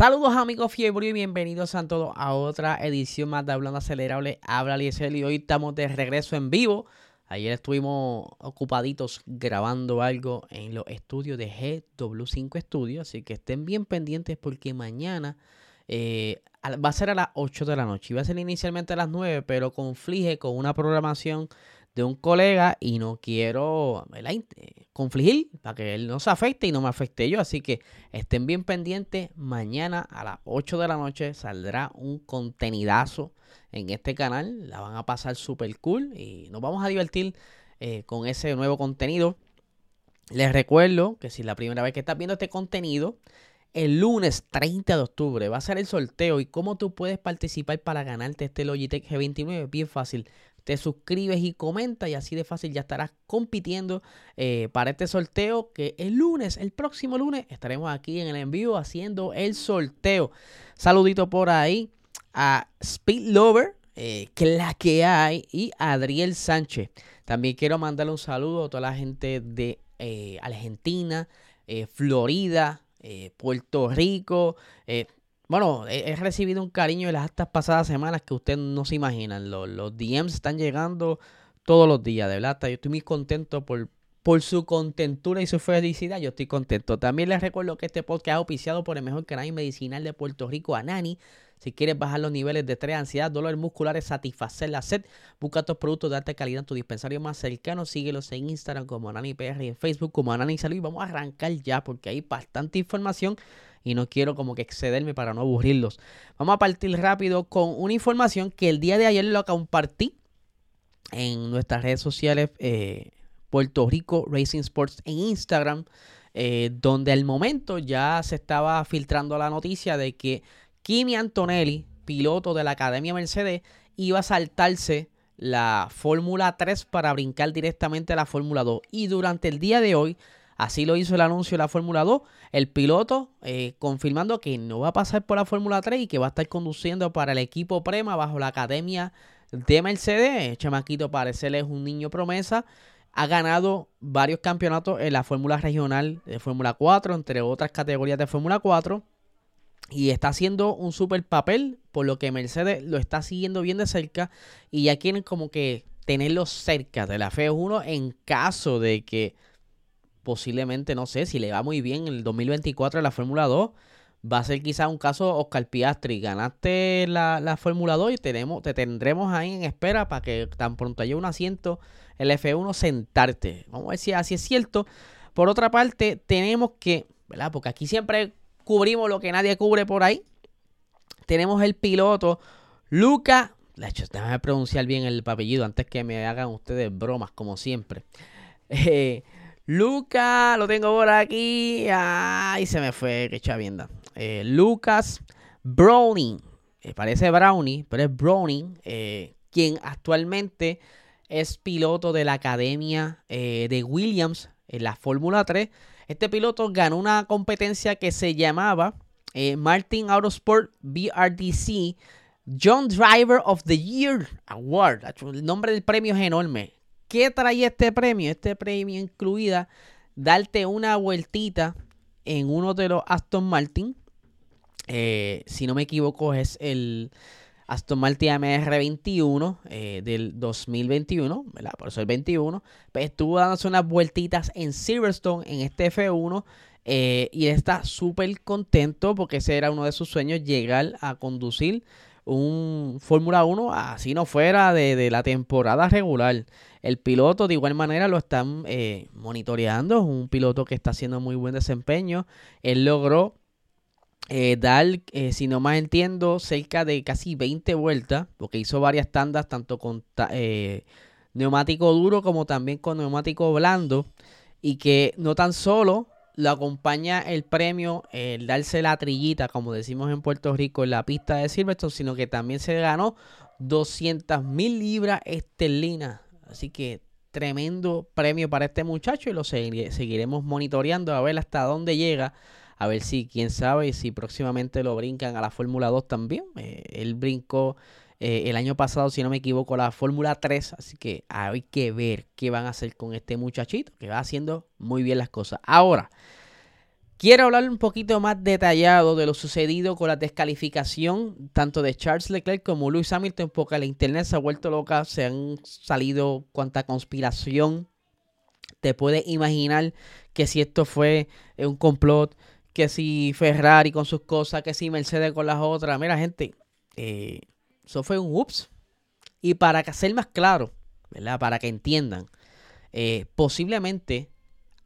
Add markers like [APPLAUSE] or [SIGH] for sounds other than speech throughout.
Saludos amigos fiebre y bienvenidos a todos a otra edición más de Hablando Acelerable. Habla Liesel y hoy estamos de regreso en vivo. Ayer estuvimos ocupaditos grabando algo en los estudios de GW5 Studios, así que estén bien pendientes porque mañana eh, va a ser a las 8 de la noche. Iba a ser inicialmente a las 9, pero conflige con una programación de un colega y no quiero eh, confligir para que él no se afecte y no me afecte yo. Así que estén bien pendientes. Mañana a las 8 de la noche saldrá un contenidazo en este canal. La van a pasar súper cool y nos vamos a divertir eh, con ese nuevo contenido. Les recuerdo que si es la primera vez que estás viendo este contenido, el lunes 30 de octubre va a ser el sorteo y cómo tú puedes participar para ganarte este Logitech G29. Bien fácil te suscribes y comentas y así de fácil ya estarás compitiendo eh, para este sorteo que el lunes, el próximo lunes, estaremos aquí en el envío haciendo el sorteo. Saludito por ahí a Speed Lover, eh, que la que hay, y Adriel Sánchez. También quiero mandarle un saludo a toda la gente de eh, Argentina, Florida, Puerto Rico, bueno, he, recibido un cariño en las estas pasadas semanas que ustedes no se imaginan. Los, los, DMs están llegando todos los días, de verdad. Yo estoy muy contento por, por su contentura y su felicidad. Yo estoy contento. También les recuerdo que este podcast es auspiciado por el mejor canal medicinal de Puerto Rico, Anani. Si quieres bajar los niveles de estrés, ansiedad, dolor musculares, satisfacer la sed, busca tus productos de alta calidad en tu dispensario más cercano. Síguelos en Instagram como AnaniPR y en Facebook como Anani Salud. Y vamos a arrancar ya porque hay bastante información y no quiero como que excederme para no aburrirlos. Vamos a partir rápido con una información que el día de ayer lo compartí en nuestras redes sociales eh, Puerto Rico Racing Sports en Instagram, eh, donde al momento ya se estaba filtrando la noticia de que Kimi Antonelli, piloto de la Academia Mercedes, iba a saltarse la Fórmula 3 para brincar directamente a la Fórmula 2. Y durante el día de hoy Así lo hizo el anuncio de la Fórmula 2. El piloto eh, confirmando que no va a pasar por la Fórmula 3 y que va a estar conduciendo para el equipo Prema bajo la academia de Mercedes. Chamaquito parecerle es un niño promesa. Ha ganado varios campeonatos en la Fórmula Regional de Fórmula 4, entre otras categorías de Fórmula 4. Y está haciendo un super papel, por lo que Mercedes lo está siguiendo bien de cerca. Y ya quieren como que tenerlo cerca de la F1 en caso de que posiblemente, no sé, si le va muy bien en el 2024 en la Fórmula 2, va a ser quizás un caso Oscar Piastri. Ganaste la, Fórmula 2 y tenemos, te tendremos ahí en espera para que tan pronto haya un asiento el F1 sentarte. Vamos a ver si así es cierto. Por otra parte, tenemos que, ¿verdad? Porque aquí siempre cubrimos lo que nadie cubre por ahí. Tenemos el piloto Luca. De hecho, déjame pronunciar bien el apellido antes que me hagan ustedes bromas, como siempre. [LAUGHS] Eh, Lucas, lo tengo por aquí. Ay, se me fue, que chavienda. Eh, Lucas Browning. Eh, parece Brownie, pero es Browning. Eh, quien actualmente es piloto de la academia de Williams en la Fórmula 3. Este piloto ganó una competencia que se llamaba Martin Autosport BRDC John Driver of the Year Award. El nombre del premio es enorme. ¿Qué trae este premio? Este premio incluida darte una vueltita en uno de los Aston Martin. Eh, si no me equivoco, es el Aston Martin MR21 eh, del 2021, ¿verdad? Por eso el 21. Pues estuvo dándose unas vueltitas en Silverstone en este F1. Eh, y está súper contento porque ese era uno de sus sueños, llegar a conducir un Fórmula 1 así no fuera de, la temporada regular. El piloto de igual manera lo están eh, monitoreando, es un piloto que está haciendo muy buen desempeño. Él logró eh, dar, eh, si no más entiendo, cerca de casi 20 vueltas, porque hizo varias tandas, tanto con neumático duro como también con neumático blando. y que no tan solo lo acompaña el premio, el darse la trillita, como decimos en Puerto Rico, en la pista de Silverstone, sino que también se ganó 200 mil libras esterlinas. Así que tremendo premio para este muchacho y lo seguiremos monitoreando a ver hasta dónde llega. A ver si, quién sabe, si próximamente lo brincan a la Fórmula 2 también. Eh, él brincó eh, el año pasado, si no me equivoco, la Fórmula 3. Así que hay que ver qué van a hacer con este muchachito que va haciendo muy bien las cosas. Ahora, Quiero hablar un poquito más detallado de lo sucedido con la descalificación tanto de Charles Leclerc como Lewis Hamilton, porque la internet se ha vuelto loca, se han salido cuanta conspiración. Te puedes imaginar que si esto fue un complot, que si Ferrari con sus cosas, que si Mercedes con las otras. Mira, gente, eh, eso fue un ups. Y para ser más claro, ¿verdad? Para que entiendan, eh, posiblemente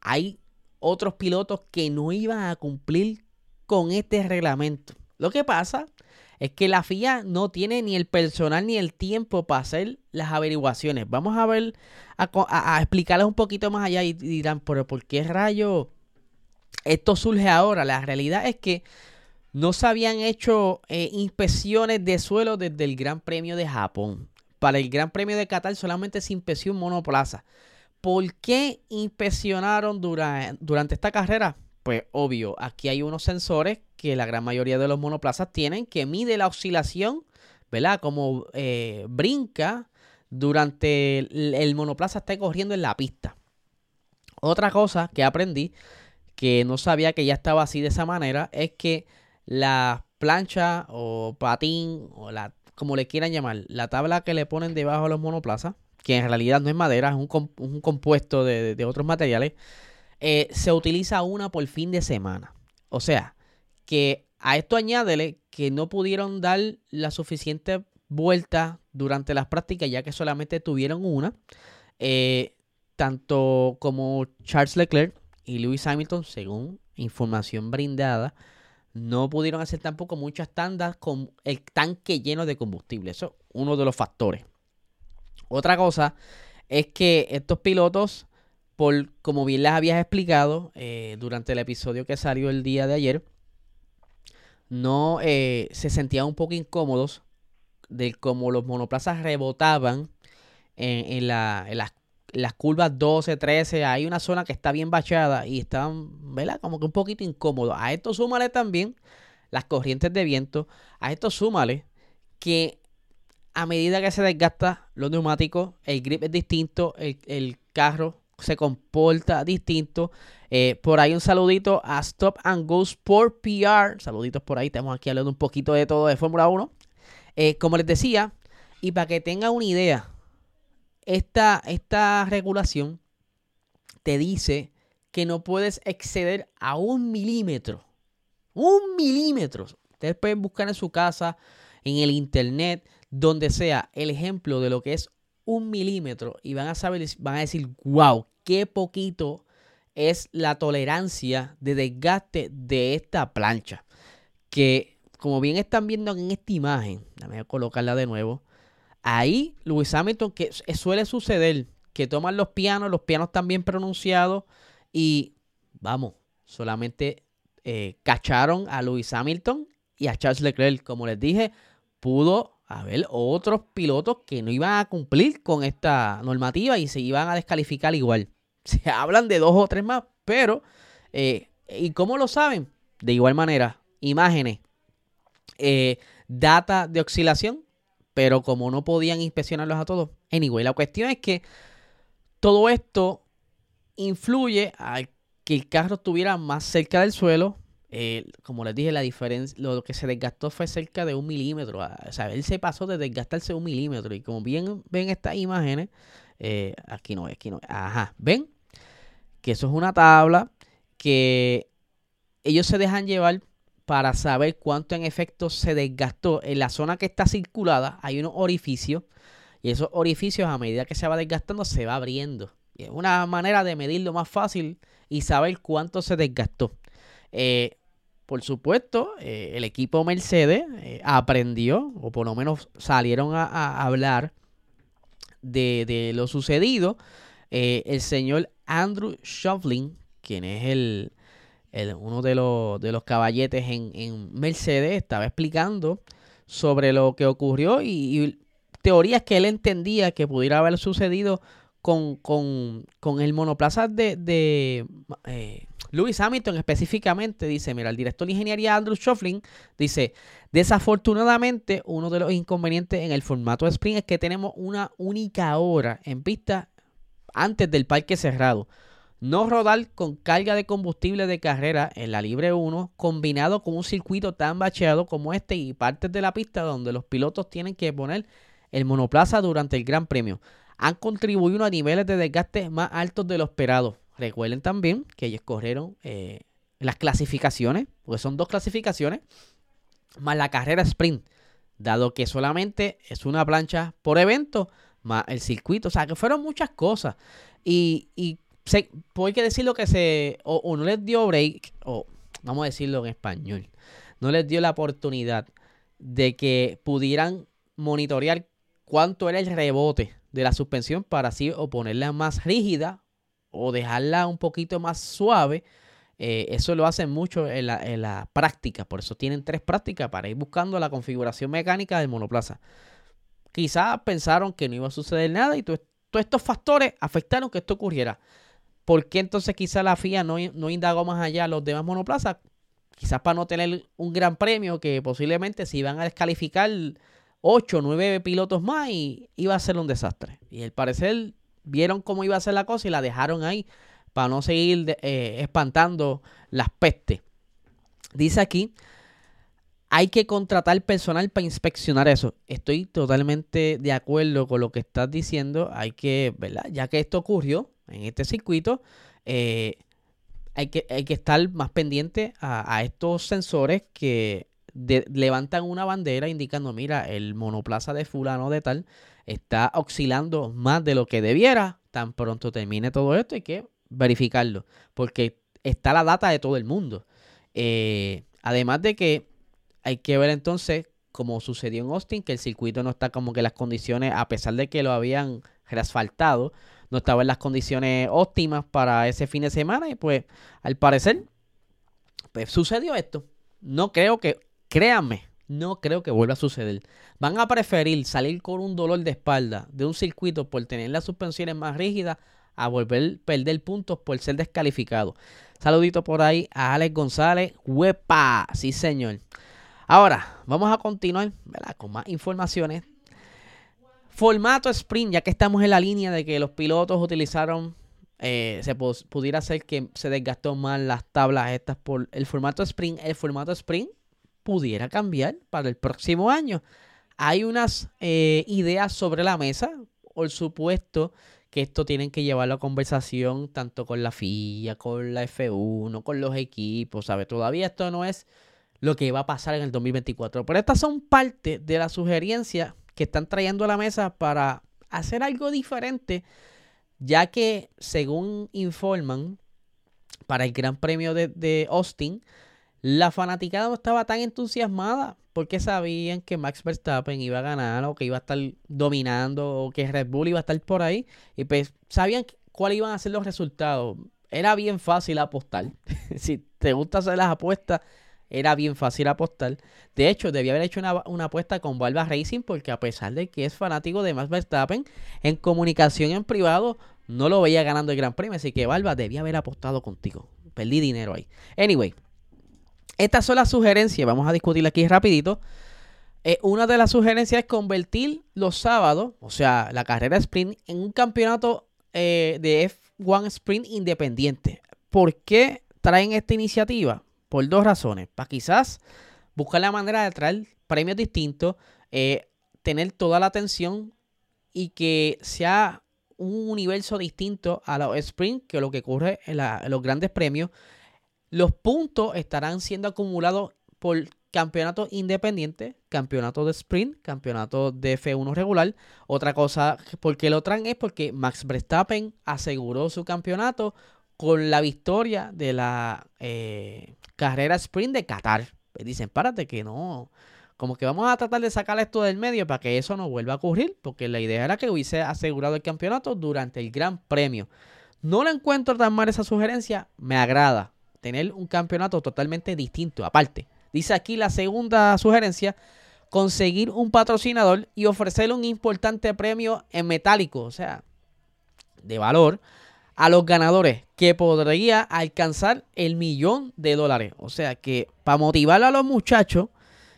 hay otros pilotos que no iban a cumplir con este reglamento. Lo que pasa es que la FIA no tiene ni el personal ni el tiempo para hacer las averiguaciones. Vamos a ver, a, explicarles un poquito más allá y dirán, pero ¿por qué rayo esto surge ahora? La realidad es que no se habían hecho eh, inspecciones de suelo desde el Gran Premio de Japón. Para el Gran Premio de Qatar solamente se inspeccionó monoplaza. ¿Por qué inspeccionaron durante esta carrera? Pues obvio, aquí hay unos sensores que la gran mayoría de los monoplazas tienen que mide la oscilación, ¿verdad? Como eh, brinca durante el, monoplaza esté corriendo en la pista. Otra cosa que aprendí, que no sabía que ya estaba así de esa manera, es que la plancha o patín o la como le quieran llamar, la tabla que le ponen debajo a los monoplazas, que en realidad no es madera, es un, compuesto de, otros materiales, eh, se utiliza una por fin de semana. O sea, que a esto añádele que no pudieron dar la suficiente vuelta durante las prácticas, ya que solamente tuvieron una. Eh, tanto como Charles Leclerc y Lewis Hamilton, según información brindada, no pudieron hacer tampoco muchas tandas con el tanque lleno de combustible. Eso es uno de los factores. Otra cosa es que estos pilotos, por como bien les habías explicado eh, durante el episodio que salió el día de ayer, no eh, se sentían un poco incómodos de cómo los monoplazas rebotaban en, las, las, curvas 12, 13. Hay una zona que está bien bachada y estaban, ¿verdad? Como que un poquito incómodos. A esto súmale también las corrientes de viento. A esto súmale que a medida que se desgasta los neumáticos, el grip es distinto, el, carro se comporta distinto. Eh, por ahí un saludito a Stop and Go Sport PR. Saluditos por ahí, estamos aquí hablando un poquito de todo de Fórmula 1. Eh, como les decía, y para que tengan una idea, esta, esta regulación te dice que no puedes exceder a un milímetro. Un milímetro. Ustedes pueden buscar en su casa, en el internet donde sea el ejemplo de lo que es un milímetro y van a saber, van a decir, wow, qué poquito es la tolerancia de desgaste de esta plancha. Que como bien están viendo en esta imagen, déjame colocarla de nuevo. Ahí Luis Hamilton, que suele suceder, que toman los pianos, los pianos bien pronunciados y vamos, solamente eh, cacharon a Luis Hamilton y a Charles Leclerc. Como les dije, pudo haber otros pilotos que no iban a cumplir con esta normativa y se iban a descalificar igual. [LAUGHS] Se hablan de dos o tres más, pero eh, ¿y cómo lo saben? De igual manera, imágenes, eh, data de oscilación, pero como no podían inspeccionarlos a todos, anyway, la cuestión es que todo esto influye a que el carro estuviera más cerca del suelo, eh, como les dije, la diferencia, lo que se desgastó fue cerca de un milímetro. Ah, o sea, él se pasó de desgastarse un milímetro. Y como bien ven estas imágenes, eh, aquí no, aquí no. Ajá, ven que eso es una tabla que ellos se dejan llevar para saber cuánto en efecto se desgastó. En la zona que está circulada hay unos orificios y esos orificios a medida que se va desgastando se va abriendo. Es una manera de medirlo más fácil y saber cuánto se desgastó. Eh, por supuesto, eh, el equipo Mercedes eh, aprendió, o por lo menos salieron a, hablar de, lo sucedido. Eh, el señor Andrew Shovlin, quien es el, uno de los, de caballetes en, Mercedes, estaba explicando sobre lo que ocurrió y, teorías que él entendía que pudiera haber sucedido con, el monoplaza de, Lewis Hamilton específicamente dice, mira, el director de ingeniería Andrew Shuffling dice, desafortunadamente uno de los inconvenientes en el formato de sprint es que tenemos una única hora en pista antes del parque cerrado. No rodar con carga de combustible de carrera en la Libre 1, combinado con un circuito tan bacheado como este y partes de la pista donde los pilotos tienen que poner el monoplaza durante el Gran Premio, han contribuido a niveles de desgaste más altos de lo esperado. Recuerden también que ellos corrieron eh, las clasificaciones, porque son dos clasificaciones, más la carrera sprint, dado que solamente es una plancha por evento, más el circuito, o sea, que fueron muchas cosas. Y, y se, hay que decirlo que se, o, no les dio break, o vamos a decirlo en español, no les dio la oportunidad de que pudieran monitorear cuánto era el rebote de la suspensión para así o ponerla más rígida o dejarla un poquito más suave. Eh, eso lo hacen mucho en la, práctica, por eso tienen tres prácticas para ir buscando la configuración mecánica del monoplaza. Quizás pensaron que no iba a suceder nada y todos estos factores afectaron que esto ocurriera. ¿Por qué entonces quizás la FIA no, no indagó más allá los demás monoplazas? Quizás para no tener un gran premio que posiblemente se iban a descalificar 8 o 9 pilotos más y iba a ser un desastre. Y al parecer vieron cómo iba a ser la cosa y la dejaron ahí para no seguir eh, espantando las pestes. Dice aquí, hay que contratar personal para inspeccionar eso. Estoy totalmente de acuerdo con lo que estás diciendo. Hay que, ¿verdad? Ya que esto ocurrió en este circuito, eh, hay, que, hay que estar más pendiente a, estos sensores que levantan una bandera indicando, mira, el monoplaza de fulano de tal está oscilando más de lo que debiera. Tan pronto termine todo esto hay que verificarlo, porque está la data de todo el mundo. Eh, además de que hay que ver entonces, como sucedió en Austin, que el circuito no está como que las condiciones, a pesar de que lo habían reasfaltado, no estaba en las condiciones óptimas para ese fin de semana y pues al parecer pues sucedió esto. No creo que, créanme, no creo que vuelva a suceder. Van a preferir salir con un dolor de espalda de un circuito por tener las suspensiones más rígidas a volver a perder puntos por ser descalificado. Saludito por ahí a Alex González. ¡Huepa! Sí, señor. Ahora, vamos a continuar con más informaciones. Formato sprint, ya que estamos en la línea de que los pilotos utilizaron, eh, se pudiera hacer que se desgastó más las tablas estas por el formato sprint. El formato sprint pudiera cambiar para el próximo año. Hay unas eh, ideas sobre la mesa, por supuesto que esto tienen que llevar la conversación tanto con la FIA, con la F1, con los equipos, ¿sabes? Todavía esto no es lo que va a pasar en el 2024, pero estas son parte de las sugerencias que están trayendo a la mesa para hacer algo diferente, ya que según informan, para el Gran Premio de Austin, la fanaticada no estaba tan entusiasmada porque sabían que Max Verstappen iba a ganar o que iba a estar dominando o que Red Bull iba a estar por ahí. Y pues sabían cuáles iban a ser los resultados. Era bien fácil apostar. [LAUGHS] si te gusta hacer las apuestas, era bien fácil apostar. De hecho, debía haber hecho una, apuesta con Valva Racing porque a pesar de que es fanático de Max Verstappen, en comunicación en privado no lo veía ganando el Gran Premio. Así que Valva debía haber apostado contigo. Perdí dinero ahí. Anyway, estas son las sugerencias, vamos a discutir aquí rapidito. Eh, una de las sugerencias es convertir los sábados, o sea, la carrera sprint, en un campeonato eh, de F1 Sprint independiente. ¿Por qué traen esta iniciativa? Por dos razones. Para quizás buscar la manera de traer premios distintos, eh, tener toda la atención y que sea un universo distinto a los sprint que lo que ocurre en los grandes premios los puntos estarán siendo acumulados por campeonato independiente, campeonato de sprint, campeonato de F1 regular. Otra cosa, porque lo traen es porque Max Verstappen aseguró su campeonato con la victoria de la eh, carrera sprint de Qatar. Pues dicen, párate que no. Como que vamos a tratar de sacar esto del medio para que eso no vuelva a ocurrir, porque la idea era que hubiese asegurado el campeonato durante el Gran Premio No le encuentro tan mal esa sugerencia, me agrada tener un campeonato totalmente distinto. Aparte, dice aquí la segunda sugerencia, conseguir un patrocinador y ofrecerle un importante premio en metálico, o sea, de valor, a los ganadores, que podría alcanzar el millón de dólares. O sea que para motivar a los muchachos,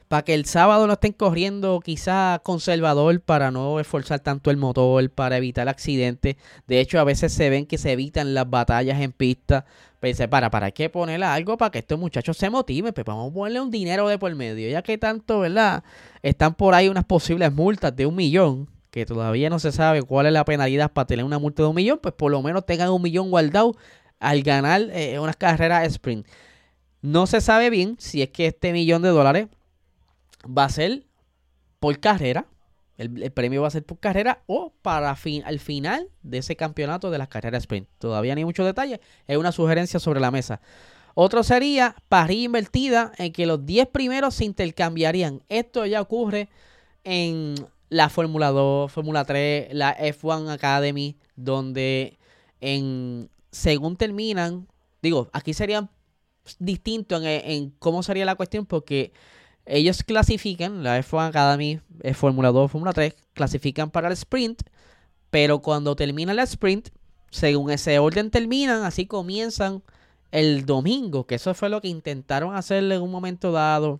para que el sábado no estén corriendo quizá conservador para no esforzar tanto el motor, para evitar accidentes. De hecho, a veces se ven que se evitan las batallas en pista. Pensé, para, ¿para qué ponerle algo para que estos muchachos se motiven? Pues vamos a ponerle un dinero de por medio, ya que tanto, ¿verdad? Están por ahí unas posibles multas de un millón, que todavía no se sabe cuál es la penalidad para tener una multa de un millón, pues por lo menos tengan un millón guardado al ganar eh, unas carreras sprint. No se sabe bien si es que este millón de dólares va a ser por carrera. El, premio va a ser por carrera o para fin, al final de ese campeonato de las carreras sprint. Todavía no hay muchos detalles. Es una sugerencia sobre la mesa. Otro sería parrilla invertida en que los 10 primeros se intercambiarían. Esto ya ocurre en la Fórmula 2, Fórmula 3, la F1 Academy, donde en según terminan, digo, aquí serían distintos en, en cómo sería la cuestión porque ellos clasifican, la F1 Academy, eh, Fórmula 2, Fórmula 3, clasifican para el sprint, pero cuando termina el sprint, según ese orden terminan, así comienzan el domingo, que eso fue lo que intentaron hacer en un momento dado,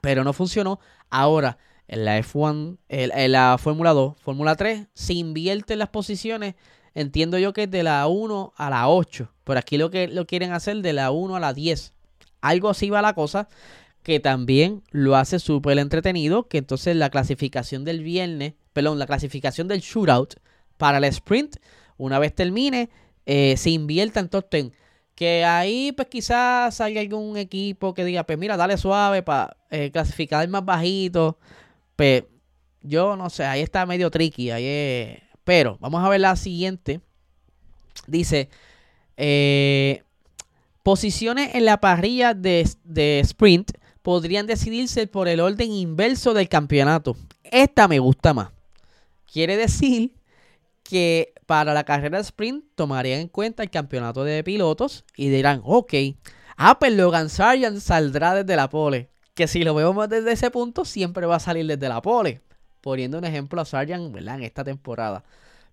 pero no funcionó. Ahora, en la F1, en la Fórmula 2, Fórmula 3, se invierten las posiciones, entiendo yo que es de la 1 a la 8, pero aquí lo que lo quieren hacer de la 1 a la 10. Algo así va la cosa que también lo hace súper entretenido, que entonces la clasificación del viernes, perdón, la clasificación del shootout para el sprint, una vez termine, eh, se invierta en top 10. Que ahí pues quizás salga algún equipo que diga, pues mira, dale suave para eh, clasificar más bajito. Pues yo no sé, ahí está medio tricky. Ahí Pero vamos a ver la siguiente. Dice, eh, posiciones en la parrilla de, de sprint podrían decidirse por el orden inverso del campeonato. Esta me gusta más. Quiere decir que para la carrera sprint tomarían en cuenta el campeonato de pilotos y dirán, ok, ah, pues Logan Sargent saldrá desde la pole. Que si lo vemos desde ese punto, siempre va a salir desde la pole. Poniendo un ejemplo a Sargent. En esta temporada.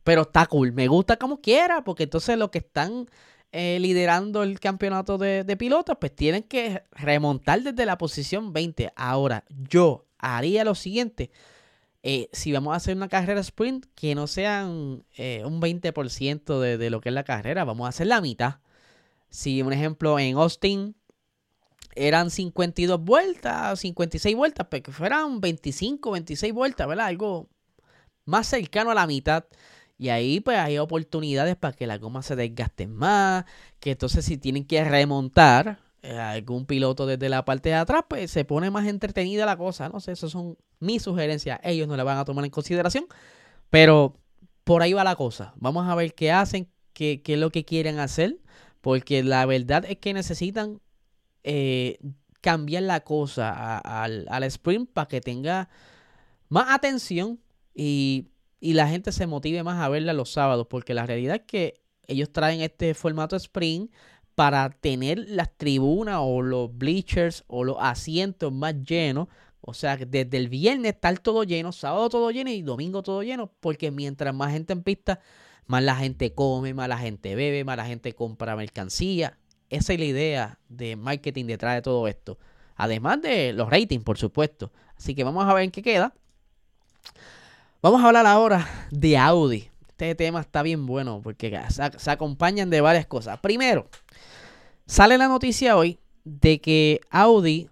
Pero está cool, me gusta como quiera, porque entonces lo que están eh, liderando el campeonato de, pilotos, pues tienen que remontar desde la posición 20. Ahora, yo haría lo siguiente. Eh, si vamos a hacer una carrera sprint, que no sean eh, un 20% de, de, lo que es la carrera, vamos a hacer la mitad. Si, un ejemplo, en Austin eran 52 vueltas, 56 vueltas, pues que fueran 25, 26 vueltas, ¿verdad? Algo más cercano a la mitad. Y ahí pues hay oportunidades para que la goma se desgaste más, que entonces si tienen que remontar eh, algún piloto desde la parte de atrás, pues se pone más entretenida la cosa. No sé, esas son mis sugerencias. Ellos no la van a tomar en consideración, pero por ahí va la cosa. Vamos a ver qué hacen, qué, es lo que quieren hacer, porque la verdad es que necesitan eh, cambiar la cosa al, al sprint para que tenga más atención y y la gente se motive más a verla los sábados, porque la realidad es que ellos traen este formato sprint para tener las tribunas o los bleachers o los asientos más llenos. O sea, desde el viernes estar todo lleno, sábado todo lleno y domingo todo lleno, porque mientras más gente en pista, más la gente come, más la gente bebe, más la gente compra mercancía. Esa es la idea de marketing detrás de todo esto. Además de los ratings, por supuesto. Así que vamos a ver en qué queda. Vamos a hablar ahora de Audi. Este tema está bien bueno porque se, acompañan de varias cosas. Primero, sale la noticia hoy de que Audi,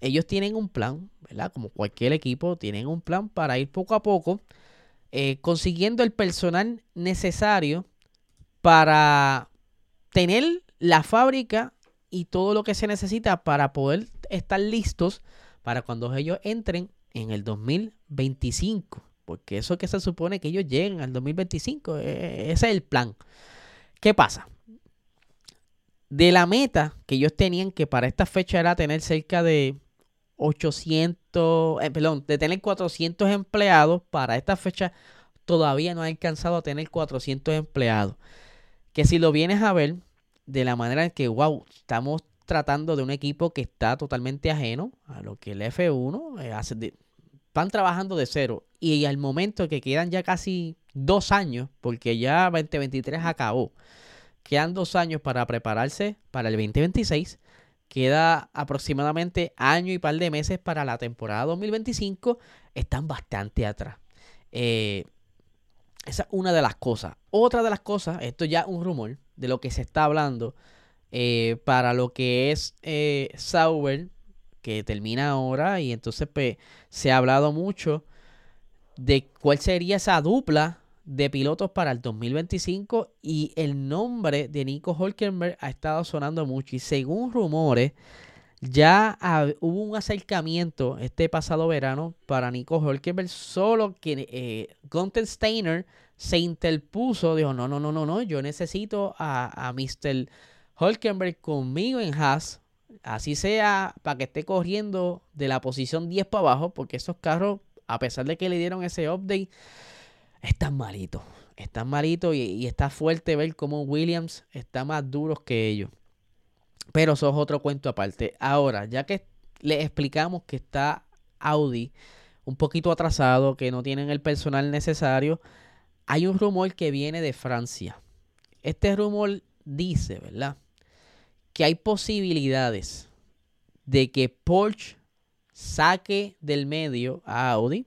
ellos tienen un plan, ¿verdad? Como cualquier equipo, tienen un plan para ir poco a poco eh, consiguiendo el personal necesario para tener la fábrica y todo lo que se necesita para poder estar listos para cuando ellos entren en el 2025. Porque eso que se supone que ellos lleguen al 2025, e, ese es el plan. ¿Qué pasa? De la meta que ellos tenían, que para esta fecha era tener cerca de 800, eh, perdón, de tener 400 empleados, para esta fecha todavía no ha alcanzado a tener 400 empleados. que si lo vienes a ver de la manera en que, wow, estamos tratando de un equipo que está totalmente ajeno a lo que el F1 eh, hace. De, van trabajando de cero. Y al momento que quedan ya casi dos años, porque ya 2023 acabó, quedan dos años para prepararse para el 2026. Queda aproximadamente año y par de meses para la temporada 2025. Están bastante atrás. Eh, esa es una de las cosas. Otra de las cosas, esto ya es un rumor de lo que se está hablando eh, para lo que es eh, Sauber, que termina ahora. Y entonces pues, se ha hablado mucho de cuál sería esa dupla de pilotos para el 2025 y el nombre de Nico Hulkenberg ha estado sonando mucho y según rumores ya hubo un acercamiento este pasado verano para Nico Hulkenberg, solo que eh, Gunther Steiner se interpuso, dijo, no, no, no, no, no, yo necesito a, a Mr. Hulkenberg conmigo en Haas, así sea para que esté corriendo de la posición 10 para abajo, porque esos carros, a pesar de que le dieron ese update, están malitos. Están malitos y, está fuerte ver cómo Williams está más duros que ellos. Pero eso es otro cuento aparte. Ahora, ya que les explicamos que está Audi un poquito atrasado, que no tienen el personal necesario, hay un rumor que viene de Francia. Este rumor dice, ¿verdad? Que hay posibilidades de que Porsche saque del medio a Audi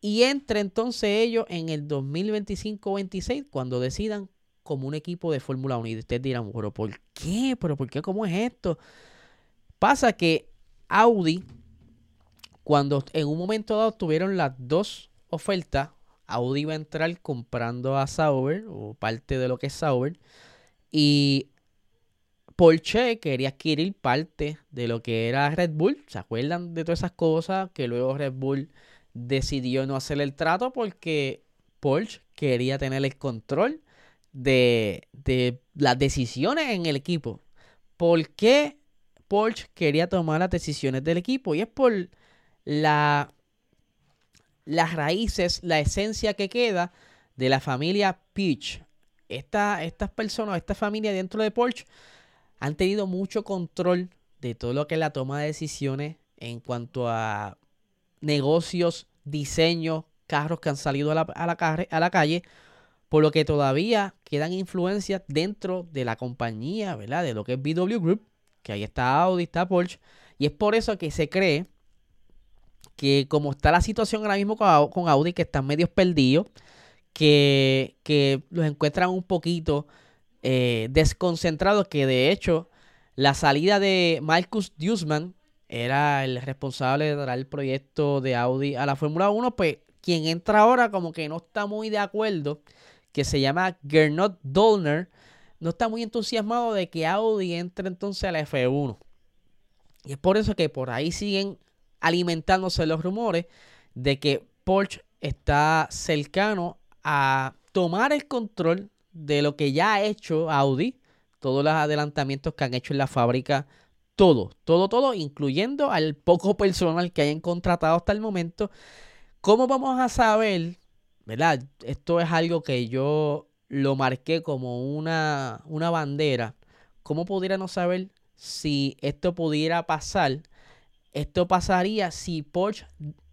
y entre entonces ellos en el 2025-26 cuando decidan como un equipo de Fórmula 1. Y ustedes dirán, pero ¿por qué? ¿Pero por qué? ¿Cómo es esto? Pasa que Audi, cuando en un momento dado tuvieron las dos ofertas, Audi iba a entrar comprando a Sauber o parte de lo que es Sauber. Y Porsche quería adquirir parte de lo que era Red Bull. ¿Se acuerdan de todas esas cosas? Que luego Red Bull decidió no hacer el trato porque Porsche quería tener el control de, las decisiones en el equipo. ¿Por qué Porsche quería tomar las decisiones del equipo? Y es por la, las raíces, la esencia que queda de la familia Peach. Esta, estas personas, esta familia dentro de Porsche han tenido mucho control de todo lo que es la toma de decisiones en cuanto a negocios, diseños, carros que han salido a la, calle, por lo que todavía quedan influencias dentro de la compañía, ¿verdad? De lo que es BW Group, que ahí está Audi, está Porsche, y es por eso que se cree que como está la situación ahora mismo con Audi, que están medios perdidos, que, que los encuentran un poquito eh, desconcentrados, que de hecho la salida de Marcus Duesman, era el responsable de dar el proyecto de Audi a la Fórmula 1, pues quien entra ahora como que no está muy de acuerdo, que se llama Gernot Dolner, no está muy entusiasmado de que Audi entre entonces a la F1. Y es por eso que por ahí siguen alimentándose los rumores de que Porsche está cercano a tomar el control de lo que ya ha hecho Audi, todos los adelantamientos que han hecho en la fábrica todo, todo, todo, incluyendo al poco personal que hayan contratado hasta el momento. ¿Cómo vamos a saber, verdad? Esto es algo que yo lo marqué como una, una bandera. ¿Cómo pudiéramos saber si esto pudiera pasar? Esto pasaría si Porsche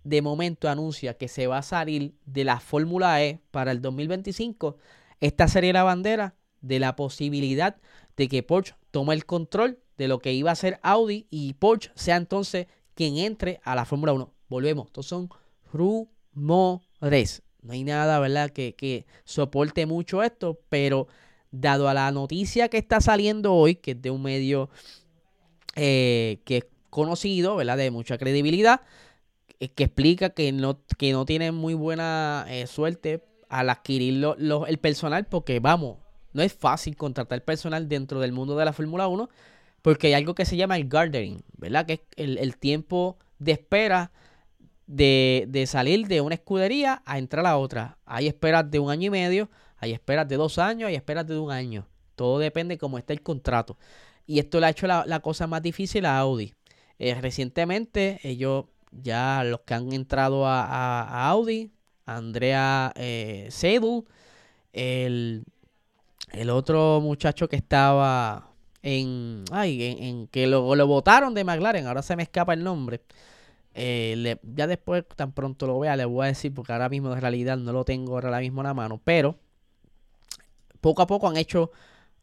de momento anuncia que se va a salir de la Fórmula E para el 2025. Esta sería la bandera de la posibilidad de que Porsche tome el control de lo que iba a ser Audi y Porsche sea entonces quien entre a la Fórmula 1. Volvemos, estos son rumores. No hay nada, ¿verdad?, que, soporte mucho esto, pero dado a la noticia que está saliendo hoy, que es de un medio eh, que es conocido, ¿verdad?, de mucha credibilidad, eh, que explica que no, que no tienen muy buena eh, suerte al adquirir el personal, porque vamos, no es fácil contratar personal dentro del mundo de la Fórmula 1 porque hay algo que se llama el gardening, ¿verdad? Que es el, tiempo de espera de, salir de una escudería a entrar a otra. Hay esperas de un año y medio, hay esperas de dos años, hay esperas de un año. Todo depende de cómo esté el contrato. Y esto le ha hecho la, cosa más difícil a Audi. Eh, recientemente, ellos ya los que han entrado a, Audi, Andrea eh, el el otro muchacho que estaba en. Ay, en, que lo, lo votaron de McLaren, ahora se me escapa el nombre. Eh, ya después, tan pronto lo vea, le voy a decir, porque ahora mismo en realidad no lo tengo ahora mismo en la mano. Pero poco a poco han hecho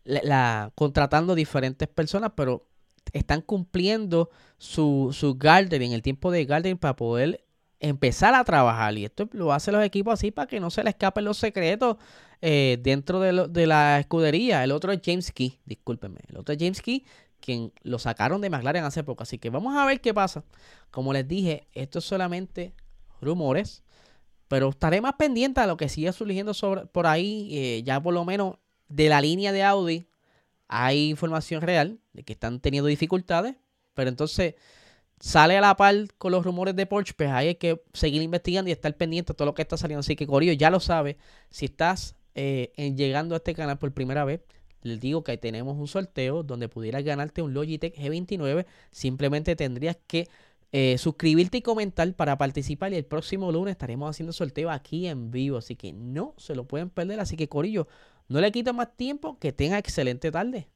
la, contratando diferentes personas, pero están cumpliendo su, su en el tiempo de gardening para poder empezar a trabajar. Y esto lo hacen los equipos así para que no se le escapen los secretos eh, dentro de, de, la escudería. El otro es James Key, discúlpenme. El otro es James Key, quien lo sacaron de McLaren hace poco. Así que vamos a ver qué pasa. Como les dije, esto es solamente rumores. Pero estaré más pendiente a lo que siga surgiendo sobre, por ahí. Eh, ya por lo menos de la línea de Audi hay información real de que están teniendo dificultades. Pero entonces sale a la par con los rumores de Porsche, pues ahí hay que seguir investigando y estar pendiente de todo lo que está saliendo. Así que Corillo ya lo sabe. Si estás eh, llegando a este canal por primera vez, les digo que tenemos un sorteo donde pudieras ganarte un Logitech G29. Simplemente tendrías que eh, suscribirte y comentar para participar. Y el próximo lunes estaremos haciendo sorteo aquí en vivo. Así que no se lo pueden perder. Así que, Corillo, no le quito más tiempo. Que tenga excelente tarde.